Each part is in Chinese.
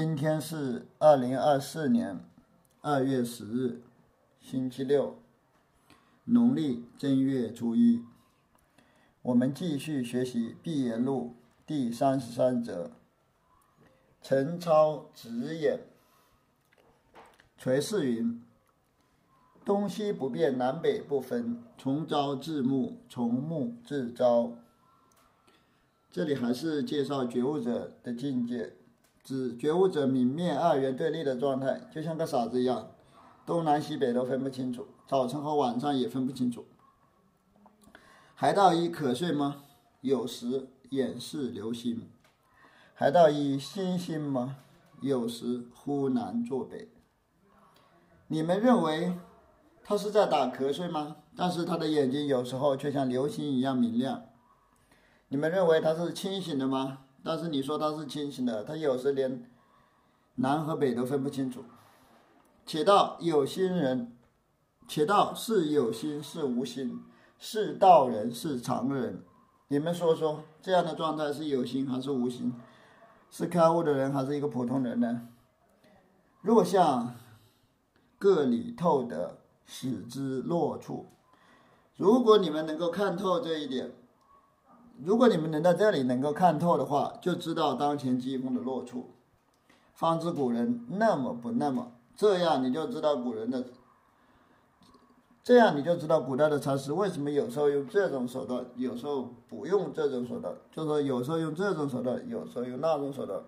今天是二零二四年二月十日，星期六，农历正月初一。我们继续学习《毕业录》第三十三则。陈超直言：“垂氏云：东西不变，南北不分，从朝至暮，从暮至朝。”这里还是介绍觉悟者的境界。指觉悟者泯灭二元对立的状态，就像个傻子一样，东南西北都分不清楚，早晨和晚上也分不清楚。海盗一可睡吗？有时眼视流星。海盗一星星吗？有时忽南坐北。你们认为他是在打瞌睡吗？但是他的眼睛有时候却像流星一样明亮。你们认为他是清醒的吗？但是你说他是清醒的，他有时连南和北都分不清楚。且道有心人，且道是有心是无心，是道人是常人。你们说说，这样的状态是有心还是无心？是开悟的人还是一个普通人呢？若向各理透得，使之落处。如果你们能够看透这一点。如果你们能在这里能够看透的话，就知道当前疾风的落处。方知古人那么不那么，这样你就知道古人的，这样你就知道古代的禅师为什么有时候用这种手段，有时候不用这种手段，就说有时候用这种手段，有时候用那种手段。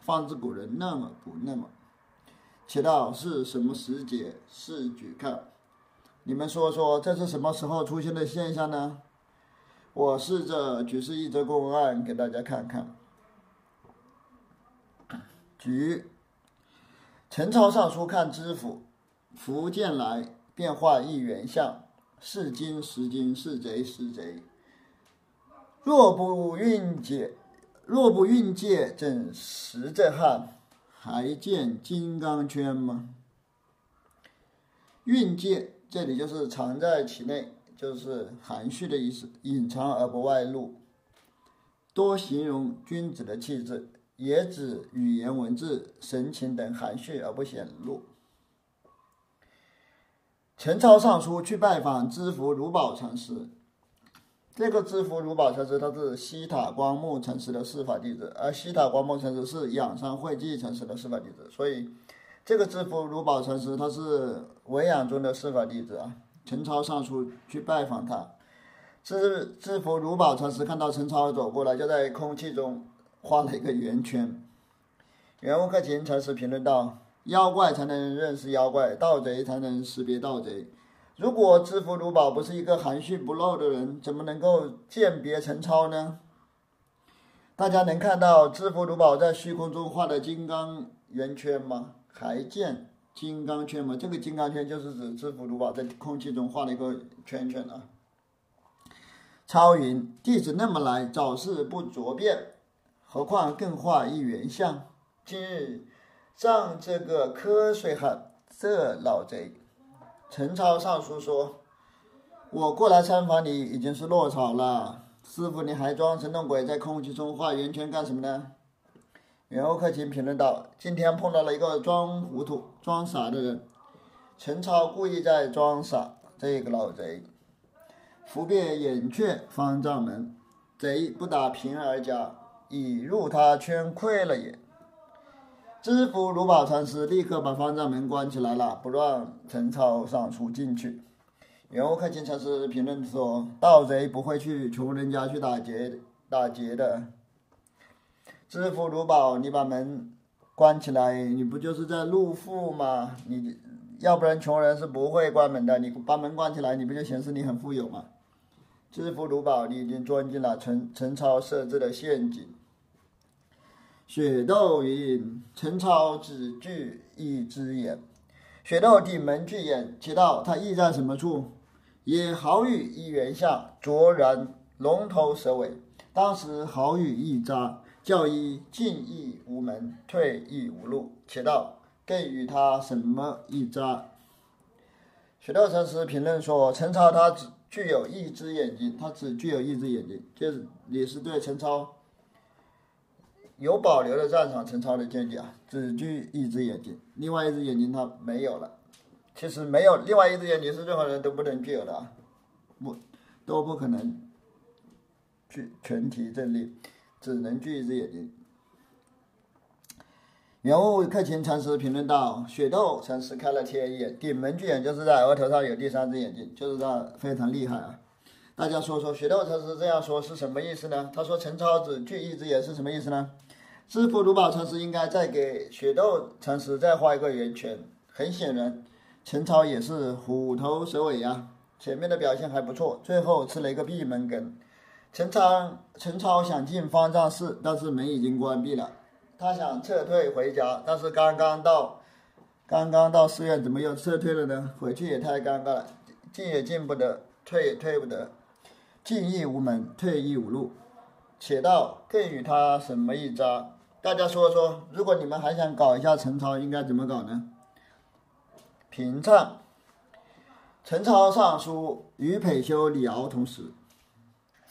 方知古人那么不那么，且道是什么时节？是举看，你们说说这是什么时候出现的现象呢？我试着举示一则公案给大家看看。举陈超尚书看知府，福建来变化一元相，是金是金，是贼是贼。若不运解，若不运借，怎识这汉？还见金刚圈吗？运界这里就是藏在其内。就是含蓄的意思，隐藏而不外露，多形容君子的气质，也指语言文字、神情等含蓄而不显露。陈超上书去拜访知府如宝禅师，这个知府如宝禅师他是西塔光目禅师的师法弟子，而西塔光目禅师是仰山慧寂禅师的师法弟子，所以这个知府如宝禅师他是文养中的师法弟子啊。陈超上书去拜访他，知知府如宝禅师看到陈超走过来，就在空气中画了一个圆圈。袁悟克勤禅师评论道：“妖怪才能认识妖怪，盗贼才能识别盗贼。如果知府如宝不是一个含蓄不露的人，怎么能够鉴别陈超呢？”大家能看到知府如宝在虚空中画的金刚圆圈吗？还见？金刚圈嘛，这个金刚圈就是指知府如宝在空气中画了一个圈圈啊。超云弟子那么来，早是不着便，何况更画一圆相？今日仗这个瞌睡汉，这老贼！陈超上书说：“我过来参访你，已经是落草了。师傅，你还装神弄鬼，在空气中画圆圈干什么呢？”袁悟克勤评论道：“今天碰到了一个装糊涂、装傻的人，陈超故意在装傻。这个老贼，伏变眼圈方丈门，贼不打平儿家，已入他圈溃了也。”知府如宝禅师立刻把方丈门关起来了，不让陈超上书进去。袁悟克勤禅师评论说：“盗贼不会去穷人家去打劫，打劫的。”知府如宝，你把门关起来，你不就是在入富吗？你要不然穷人是不会关门的。你把门关起来，你不就显示你很富有吗？知府如宝，你已经钻进了陈陈超设置的陷阱。雪窦云：陈超只具一只眼，雪窦顶门具眼，其道他意在什么处？也好语一元下，卓然龙头蛇尾。当时好语一扎。教一进亦无门，退亦无路。且道更与他什么一扎？许道禅师评论说：“陈超他只具有一只眼睛，他只具有一只眼睛，就是也是对陈超有保留的赞赏陈超的见解啊，只具一只眼睛，另外一只眼睛他没有了。其实没有另外一只眼睛是任何人都不能具有的啊，不都不可能具全体正立，只能具一只眼睛。原物克勤禅师评论道：“雪窦禅师开了天眼，顶门巨眼就是在额头上有第三只眼睛，就是他非常厉害啊。”大家说说，雪窦禅师这样说是什么意思呢？他说陈超只具一只眼是什么意思呢？知府如宝禅师应该再给雪窦禅师再画一个圆圈。很显然，陈超也是虎头蛇尾呀。前面的表现还不错，最后吃了一个闭门羹。陈超陈超想进方丈室，但是门已经关闭了。他想撤退回家，但是刚刚到刚刚到寺院，怎么又撤退了呢？回去也太尴尬了，进也进不得，退也退不得，进亦无门，退亦无路。且道更与他什么一扎？大家说说，如果你们还想搞一下陈超，应该怎么搞呢？平唱，陈超上书与裴修、李敖同时。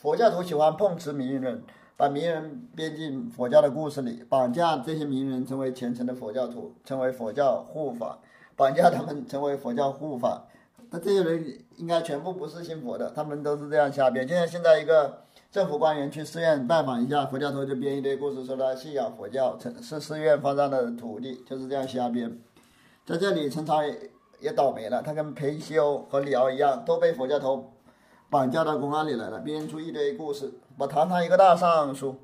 佛教徒喜欢碰瓷名人，把名人编进佛教的故事里，绑架这些名人成为虔诚的佛教徒，成为佛教护法，绑架他们成为佛教护法。那这些人应该全部不是信佛的，他们都是这样瞎编。就像现在一个。政府官员去寺院拜访一下，佛教徒就编一堆故事，说他信仰佛教，是寺院方丈的徒弟，就是这样瞎编。在这里，陈超也也倒霉了，他跟裴修和李敖一样，都被佛教徒绑架到公安里来了，编出一堆故事，把堂堂一个大尚书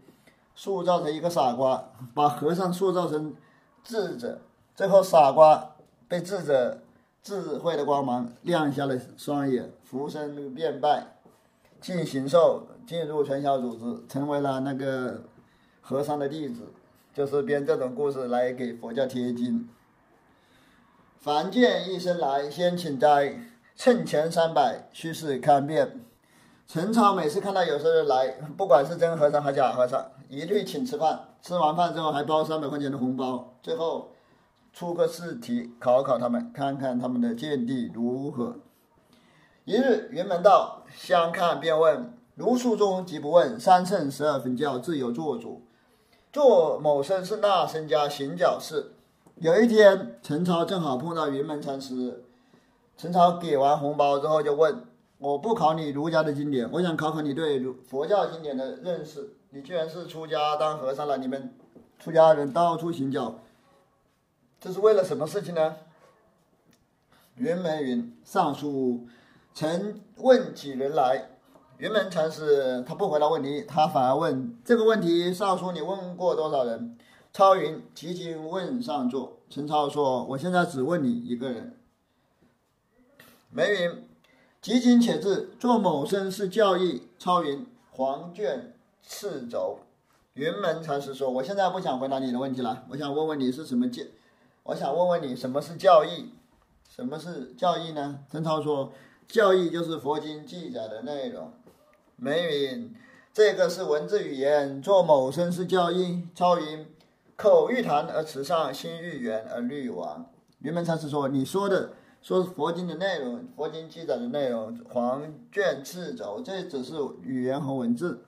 塑造成一个傻瓜，把和尚塑造成智者，最后傻瓜被智者智慧的光芒亮瞎了双眼，浮生变败。进行受进入传销组织，成为了那个和尚的弟子，就是编这种故事来给佛教贴金。凡见一生来，先请斋，趁钱三百，须是看遍。陈超每次看到有些人来，不管是真和尚还是假和尚，一律请吃饭。吃完饭之后还包三百块钱的红包，最后出个试题考考他们，看看他们的见地如何。一日，云门道相看便问：“如书中即不问，三乘十二分教自有做主。”做某生是那僧家行脚事。有一天，陈超正好碰到云门禅师。陈超给完红包之后就问：“我不考你儒家的经典，我想考考你对儒佛教经典的认识。你居然是出家当和尚了？你们出家人到处行脚，这是为了什么事情呢？”云门云：“上书。”曾问几人来？云门禅师他不回答问题，他反而问这个问题：上书你问过多少人？超云：即今问上座。陈超说：我现在只问你一个人。梅云：即今且至。做某生是教义。超云：黄卷赤轴。云门禅师说：我现在不想回答你的问题了，我想问问你是什么教？我想问问你什么是教义？什么是教义呢？陈超说。教义就是佛经记载的内容。梅云，这个是文字语言。做某身是教义。超云，口欲谈而辞上，心欲圆而虑亡。云门禅师说：“你说的说佛经的内容，佛经记载的内容，黄卷赤轴，这只是语言和文字。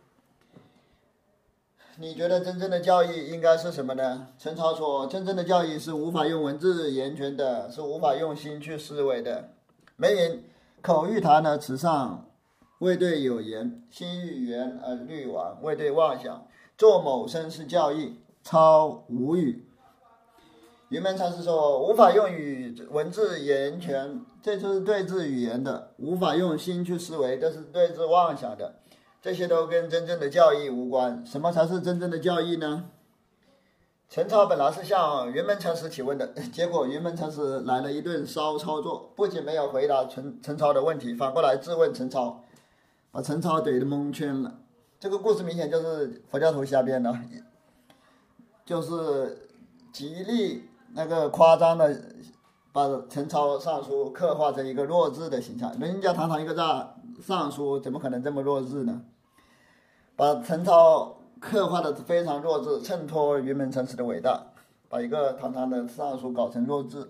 你觉得真正的教义应该是什么呢？”陈超说：“真正的教义是无法用文字言传的，是无法用心去思维的。”梅云。口欲谈而辞上，未对有言；心欲言而虑亡，未对妄想。做某身是教义，超无语。云门禅师说，无法用语文字言全，这就是对治语言的；无法用心去思维，这是对治妄想的。这些都跟真正的教义无关。什么才是真正的教义呢？陈超本来是向云门禅师提问的，结果云门禅师来了一顿骚操作，不仅没有回答陈陈超的问题，反过来质问陈超，把陈超怼得蒙圈了。这个故事明显就是佛教徒瞎编的，就是极力那个夸张的把陈超尚书刻画成一个弱智的形象。人家堂堂一个大尚书，怎么可能这么弱智呢？把陈超。刻画的非常弱智，衬托云门禅师的伟大，把一个堂堂的尚书搞成弱智，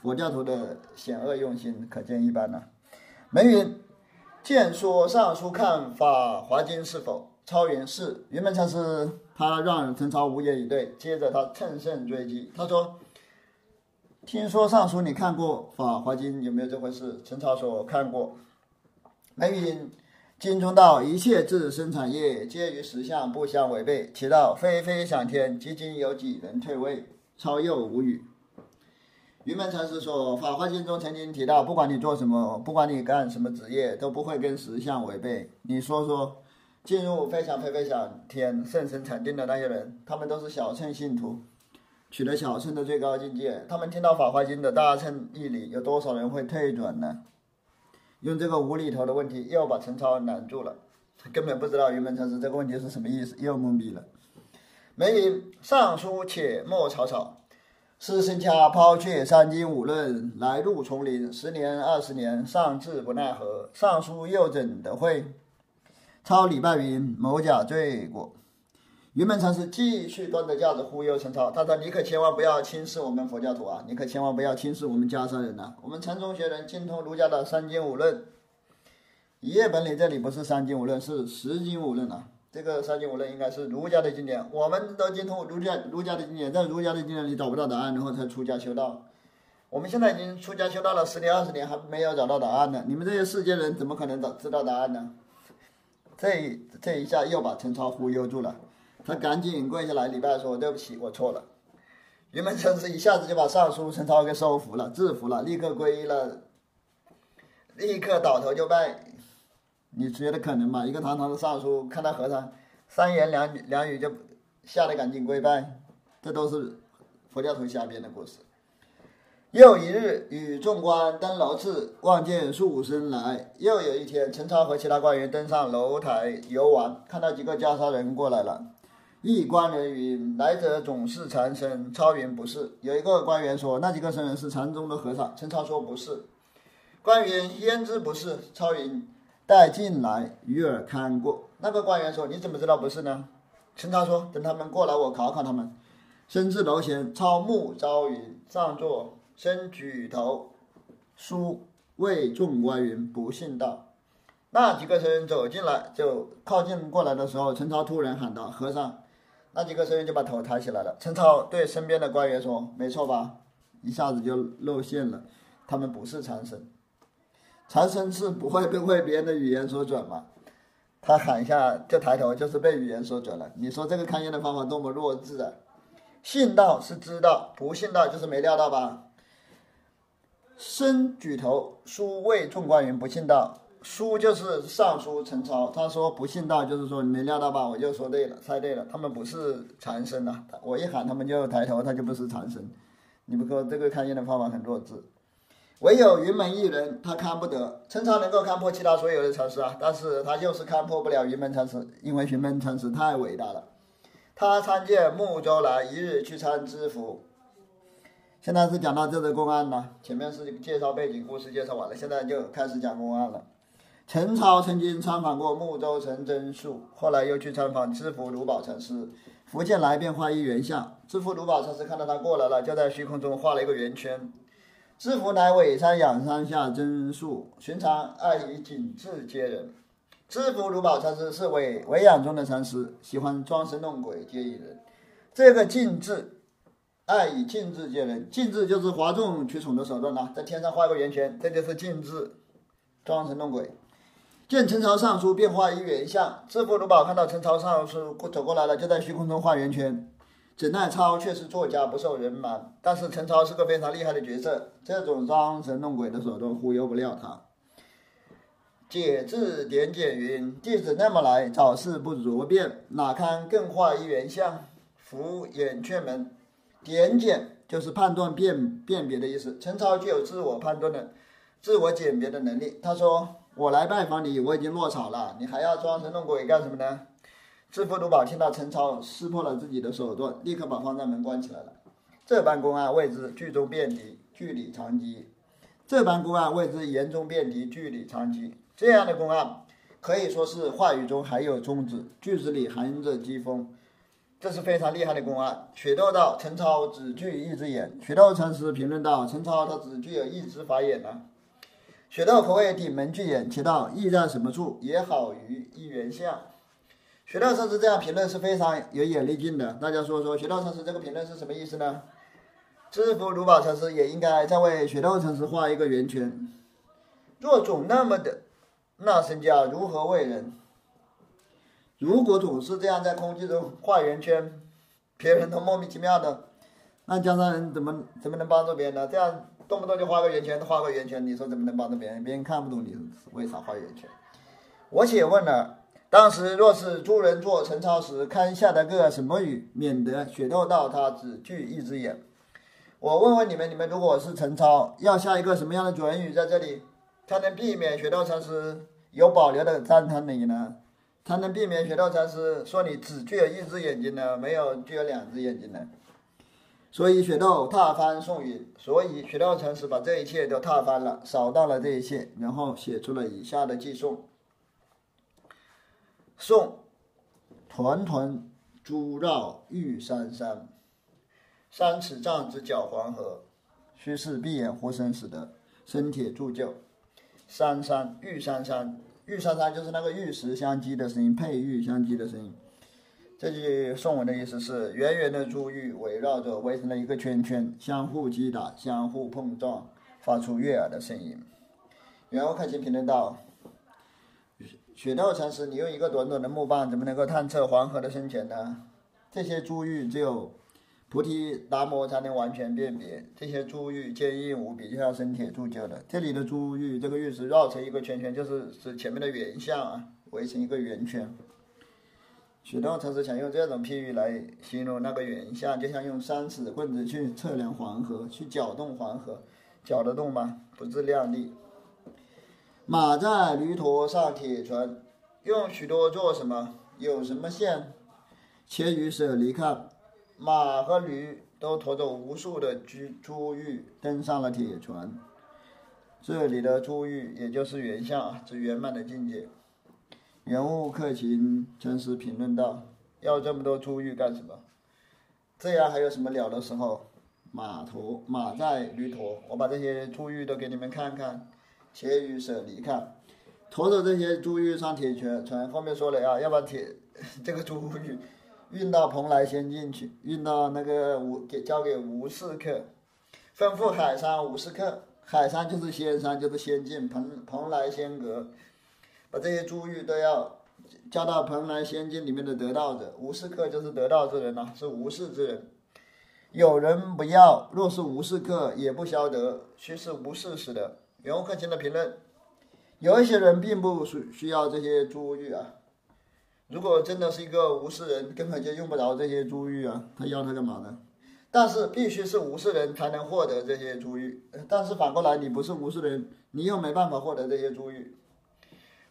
佛教徒的险恶用心可见一斑呐。梅云见说尚书看法华经是否超云是云门禅师他让陈超无言以对。接着他乘胜追击，他说：“听说尚书你看过《法华经》，有没有这回事？”陈超说：“看过。”梅云经中道：“一切自生产业，皆与实相不相违背。其道非非想天，几今有几人退位？”超又无语。云门禅师说，《法华经》中曾经提到，不管你做什么，不管你干什么职业，都不会跟实相违背。你说说，进入飞翔飞飞翔天圣神禅定的那些人，他们都是小乘信徒，取得小乘的最高境界。他们听到《法华经》的大乘义理，有多少人会退转呢？用这个无厘头的问题，又把陈超难住了，他根本不知道云门禅师这个问题是什么意思，又懵逼了。梅云上书，且莫草草。师生家抛却三经五论，来入丛林，十年二十年，尚志不奈何。尚书又怎得会？抄礼拜云：某甲罪过。云门禅师继续端着架子忽悠陈超，他说：“你可千万不要轻视我们佛教徒啊！你可千万不要轻视我们家山人呐！我们禅宗学人精通儒家的三经五论。一页本里这里不是三经五论，是十经五论啊。”这个三经五论应该是儒家的经典，我们都精通儒家儒家的经典，在儒家的经典里找不到答案，然后才出家修道。我们现在已经出家修道了十年二十年，还没有找到答案呢。你们这些世间人怎么可能找知道答案呢？这这一下又把陈超忽悠住了，他赶紧跪下来礼拜说：“对不起，我错了。”云门禅师一下子就把尚书陈超给收服了，制服了，立刻皈依了，立刻倒头就拜。你觉得可能吗？一个堂堂的尚书，看到和尚三言两语两语就吓得赶紧跪拜，这都是佛教徒瞎编的故事。又一日，与众官登楼次，望见数生来。又有一天，陈超和其他官员登上楼台游玩，看到几个袈裟人过来了。一官人云：“来者总是禅僧。”超云：“不是。”有一个官员说：“那几个僧人是禅宗的和尚。”陈超说：“不是。”官员焉知不是？超云。带进来，与尔看过。那个官员说：“你怎么知道不是呢？”陈超说：“等他们过来，我考考他们。”身至楼前，超目朝云，上座，身举头，书谓众官员：“不信道。”那几个僧人走进来，就靠近过来的时候，陈超突然喊道：“和尚！”那几个僧人就把头抬起来了。陈超对身边的官员说：“没错吧？”一下子就露馅了，他们不是禅僧。禅僧是不会被被别人的语言所转嘛？他喊一下就抬头，就是被语言所转了。你说这个看烟的方法多么弱智啊！信道是知道，不信道就是没料到吧？身举头，书谓众官员不信道。书就是尚书陈超，他说不信道，就是说你没料到吧？我就说对了，猜对了，他们不是禅僧啊！我一喊他们就抬头，他就不是禅僧。你不说这个看烟的方法很弱智。唯有云门一人，他看不得。陈超能够看破其他所有的禅师啊，但是他就是看破不了云门禅师，因为云门禅师太伟大了。他参见木州来，一日去参知府。现在是讲到这个公案了，前面是介绍背景故事，介绍完了，现在就开始讲公案了。陈超曾经参访过木州陈真树，后来又去参访知府卢宝禅师。福建来便画一圆像，知府卢宝禅师看到他过来了，就在虚空中画了一个圆圈。知府乃尾山仰山下真树，寻常爱以景致接人。知府卢宝禅师是尾尾养中的禅师，喜欢装神弄鬼接引人。这个静致，爱以静致接人，静致就是哗众取宠的手段呐，在天上画个圆圈，这就是静致，装神弄鬼。见陈朝尚书，便画一圆像。知府卢宝看到陈朝尚书走过来了，就在虚空中画圆圈。怎奈超却是作家，不受人瞒。但是陈超是个非常厉害的角色，这种装神弄鬼的手段忽悠不了他。解字点检云：弟子那么来，早是不如便，哪堪更画一元相，伏眼雀门。点检就是判断辨辨别的意思。陈超具有自我判断的、自我鉴别的能力。他说：“我来拜访你，我已经落草了，你还要装神弄鬼干什么呢？”知府卢宝听到陈超撕破了自己的手段，立刻把方丈门关起来了。这般公案谓之剧中辩题，据理长机。这般公案谓之言中辩题，据理长机。这样的公案可以说是话语中含有宗旨，句子里含着讥讽。这是非常厉害的公案。雪窦道：陈超只具一只眼。雪窦禅师评论道：陈超他只具有一只法眼呐。雪窦可谓顶门巨眼，其道意在什么处？也好于一元相。学道禅师这样评论是非常有眼力劲的。大家说说，学道禅师这个评论是什么意思呢？知福如宝禅师也应该再为学道禅师画一个圆圈。若总那么的，那身家如何为人？如果总是这样在空气中画圆圈，别人都莫名其妙的，那江山人怎么怎么能帮助别人呢？这样动不动就画个圆圈，画个圆圈，你说怎么能帮助别人？别人看不懂你为啥画圆圈。我且问了，当时若是诸人做陈操时，看下得个什么雨，免得雪窦到他只具一只眼。我问问你们，你们如果是陈操，要下一个什么样的准语在这里，才能避免雪窦禅师有保留的赞叹你呢？才能避免雪窦禅师说你只具有一只眼睛呢，没有具有两只眼睛呢？所以雪窦踏翻宋云，所以雪窦禅师把这一切都踏翻了，扫荡了这一切，然后写出了以下的寄颂。宋，团团珠绕玉山山，三尺丈之角黄河，须是闭眼活生死的生铁铸就。山山玉山山，玉山山就是那个玉石相击的声音，佩玉相击的声音。这句宋文的意思是：圆圆的珠玉围绕着围成了一个圈圈，相互击打，相互碰撞，发出悦耳的声音。然后看清评论道。雪窦禅师，你用一个短短的木棒，怎么能够探测黄河的深浅呢？这些珠玉只有菩提达摩才能完全辨别。这些珠玉坚硬无比，就像生铁铸就的。这里的珠玉，这个玉石绕成一个圈圈，就是指前面的圆相啊，围成一个圆圈。许多禅师想用这种譬喻来形容那个圆相，就像用三尺棍子去测量黄河，去搅动黄河，搅得动吗？不自量力。马在驴驼上铁船，用许多做什么？有什么线？且与舍离看，马和驴都驮着无数的珠珠玉登上了铁船。这里的珠玉也就是圆相，指圆满的境界。人物克勤真实评论道：“要这么多珠玉干什么？这样还有什么了的时候？马驮马在驴驮，我把这些珠玉都给你们看看。”且与舍离看，驮着这些珠玉上铁船，船后面说了啊，要把铁 这个珠玉运到蓬莱仙境去，运到那个吴给交给吴氏客，吩咐海山吴氏客，海山就是仙山，就是仙境，蓬蓬莱仙阁，把这些珠玉都要交到蓬莱仙境里面的得道者，吴氏客就是得道之人呐，是无事之人。有人不要，若是无事客，也不消得，须是无事时的。袁克勤的评论，有一些人并不需需要这些珠玉啊。如果真的是一个无事人，根本就用不着这些珠玉啊，他要它干嘛呢？但是必须是无事人才能获得这些珠玉。但是反过来，你不是无事人，你又没办法获得这些珠玉。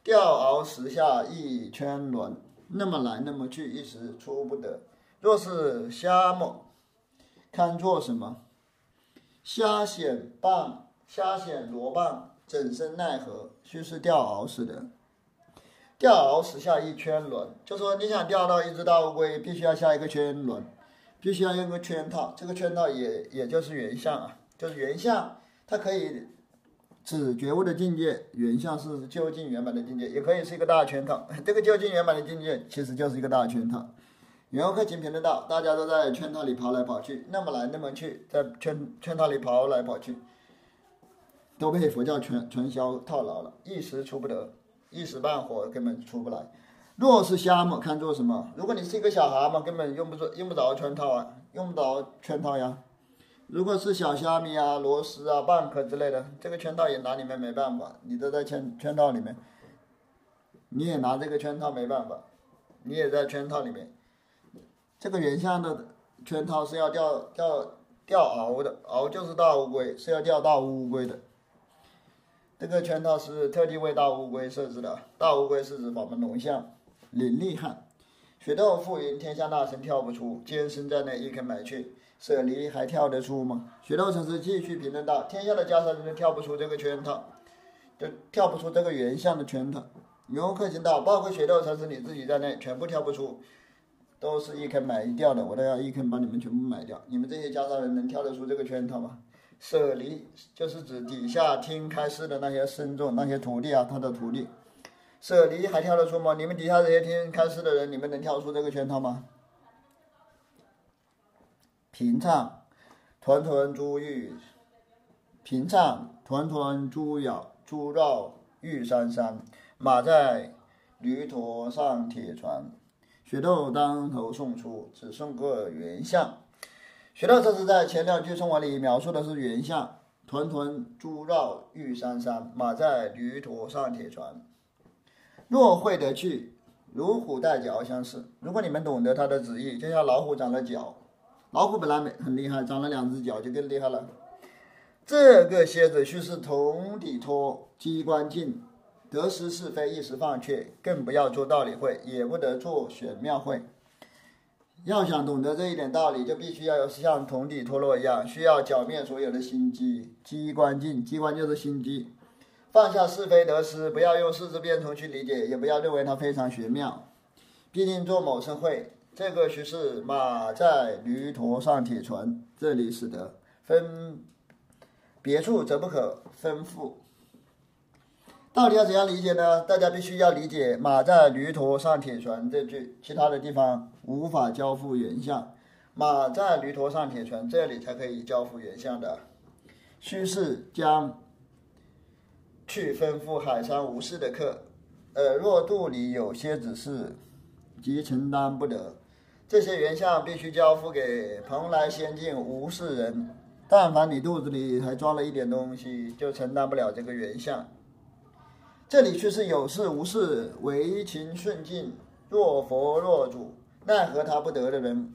钓鳌石下一圈轮，那么来那么去，一时出不得。若是瞎么，看作什么？瞎显棒。虾蚬螺蚌，怎生奈何？须是钓鳌似的。钓鳌石下一圈轮，就说你想钓到一只大乌龟，必须要下一个圈轮，必须要用个圈套。这个圈套也也就是原相啊，就是原相，它可以指觉悟的境界。原相是究竟圆满的境界，也可以是一个大圈套。这个究竟圆满的境界，其实就是一个大圈套。袁克勤评论道：大家都在圈套里跑来跑去，那么来那么去，在圈圈套里跑来跑去。都被佛教传传销套牢了，一时出不得，一时半会根本出不来。若是虾嘛，看做什么？如果你是一个小蛤蟆，根本用不着用不着圈套啊，用不着圈套呀。如果是小虾米啊、螺丝啊、蚌壳之类的，这个圈套也拿你们没办法，你都在圈圈套里面，你也拿这个圈套没办法，你也在圈套里面。这个原相的圈套是要钓钓钓鳌的，鳌就是大乌龟，是要钓大乌龟的。这个圈套是特地为大乌龟设置的。大乌龟是指我们龙象，灵厉害。雪窦覆云，天下大神跳不出，坚身在内，一肯买去。舍离还跳得出吗？雪窦禅师继续评论道：天下的家山人跳不出这个圈套，就跳不出这个原相的圈套。牛克勤道：包括雪窦禅师你自己在内，全部跳不出，都是一坑买一掉的，我都要一坑把你们全部买掉。你们这些家山人能跳得出这个圈套吗？舍离就是指底下听开示的那些僧众、那些徒弟啊，他的徒弟。舍离还跳得出吗？你们底下这些听开示的人，你们能跳出这个圈套吗？平唱，团团珠玉；平唱，团团珠绕珠绕玉山山。马在驴驼上，铁船。雪豆当头送出，只送个原相。学到这是在前两句颂文里描述的是原相：团团珠绕玉山山，马在驴驼上，铁船。若会得去，如虎带角相似。如果你们懂得它的旨意，就像老虎长了脚。老虎本来很厉害，长了两只脚就更厉害了。这个蝎子须是铜底托，机关镜，得失是非一时放却，更不要做道理会，也不得做玄妙会。要想懂得这一点道理，就必须要有像铜底脱落一样，需要剿灭所有的心机。机关镜，机关就是心机，放下是非得失，不要用四字变通去理解，也不要认为它非常玄妙。毕竟做某生会。这个须是马在驴驼上，铁船。这里使得分别处则不可分复。到底要怎样理解呢？大家必须要理解“马在驴驼上，铁拳”这句，其他的地方无法交付原像。马在驴驼上，铁拳，这里才可以交付原像的。须是将去吩咐海山无事的客，呃，若肚里有些子事，即承担不得。这些原相必须交付给蓬莱仙境无事人。但凡你肚子里还装了一点东西，就承担不了这个原相。这里却是有事无事，唯情顺境，若佛若主，奈何他不得的人，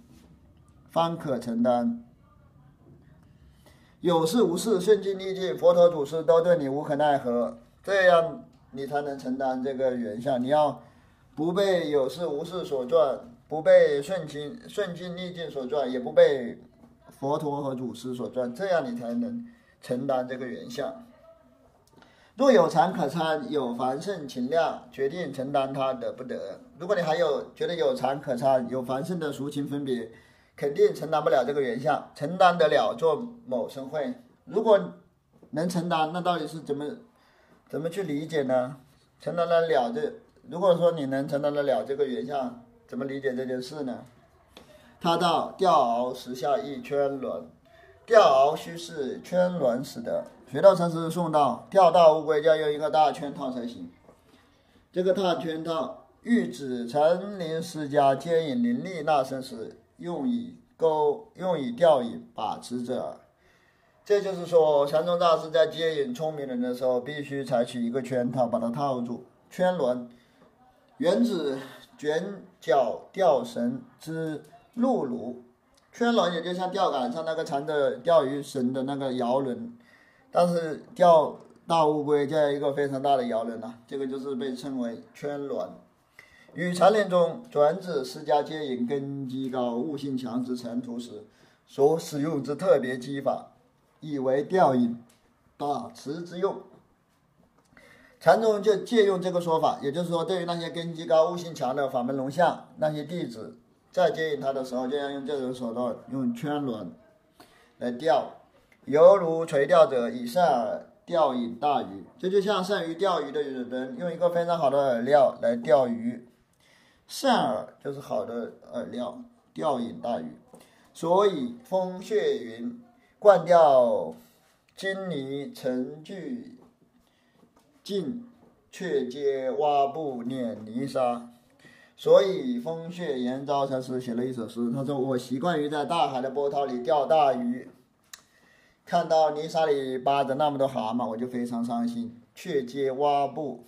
方可承担。有事无事，顺境逆境，佛陀祖师都对你无可奈何，这样你才能承担这个原相。你要不被有事无事所转。不被顺境顺境逆境所转，也不被佛陀和祖师所转，这样你才能承担这个原相。若有禅可参，有凡圣情量，决定承担他得不得。如果你还有觉得有禅可参，有凡圣的俗情分别，肯定承担不了这个原相。承担得了做某生会，如果能承担，那到底是怎么怎么去理解呢？承担得了这，如果说你能承担得了这个原相。怎么理解这件事呢？他道钓鳌时下一圈轮，钓鳌须是圈轮使得。学到禅师送到：钓大乌龟要用一个大圈套才行。这个大圈套欲指禅林施家接引灵力那身时，用以钩，用以钓引把持者。这就是说，禅宗大师在接引聪明人的时候，必须采取一个圈套把它套住。圈轮原指卷。角钓绳之鹿炉，圈轮也就像钓竿上那个缠着钓鱼绳的那个摇轮，但是钓大乌龟就要一个非常大的摇轮了，这个就是被称为圈轮。与禅林中转指释迦接引根基高、悟性强之成徒时所使用之特别技法，以为钓引把持之用。禅宗就借用这个说法，也就是说，对于那些根基高、悟性强的法门龙象，那些弟子在接引它的时候，就要用这种手段，用圈轮来钓，犹如垂钓者以善饵钓引大鱼。这就像善于钓鱼的人用一个非常好的饵料来钓鱼，善饵就是好的饵料，钓引大鱼。所以风穴云：灌钓金泥成具。尽却皆挖布碾泥沙，所以风穴延昭禅师写了一首诗。他说：“我习惯于在大海的波涛里钓大鱼，看到泥沙里扒着那么多蛤蟆，我就非常伤心。却接挖布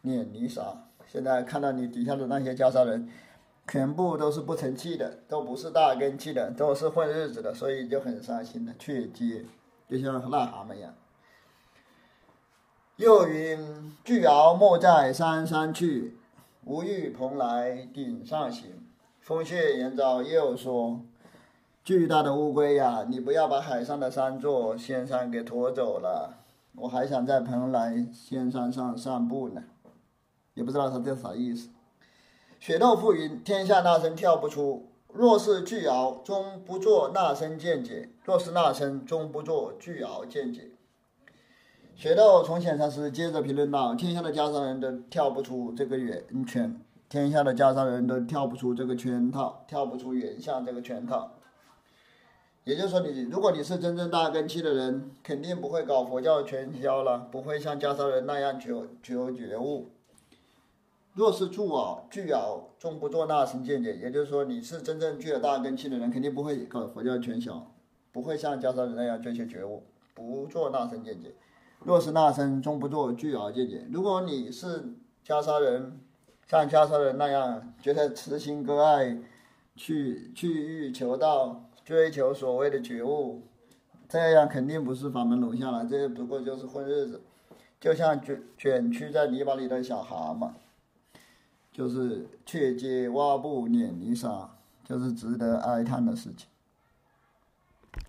碾泥沙。现在看到你底下的那些袈裟人，全部都是不成器的，都不是大根器的，都是混日子的，所以就很伤心的。却接就像癞蛤蟆一样。”又云：巨鳌莫在山山去，无欲蓬莱顶上行。风穴岩昭又说：巨大的乌龟呀，你不要把海上的三座仙山给驮走了，我还想在蓬莱仙山上散步呢。也不知道他这啥意思。雪窦复云：天下那身跳不出，若是巨鳌，终不作那身见解；若是那身，终不作巨鳌见解。学豆从显禅师接着评论道：“天下的家商人都跳不出这个圆圈，天下的家商人都跳不出这个圈套，跳不出原相这个圈套。也就是说，你如果你是真正大根器的人，肯定不会搞佛教传销了，不会像家商人那样求求觉悟。若是具有具有终不做那生见解，也就是说，你是真正具有大根器的人，肯定不会搞佛教传销，不会像家商人那样追求觉悟，不做那生见解。”若是那生终不做具而见解。如果你是袈裟人，像袈裟人那样觉得慈心割爱，去去欲求道，追求所谓的觉悟，这样肯定不是法门龙象了，这不过就是混日子，就像卷卷曲在泥巴里的小蛤蟆，就是却接挖布碾泥沙，就是值得哀叹的事情。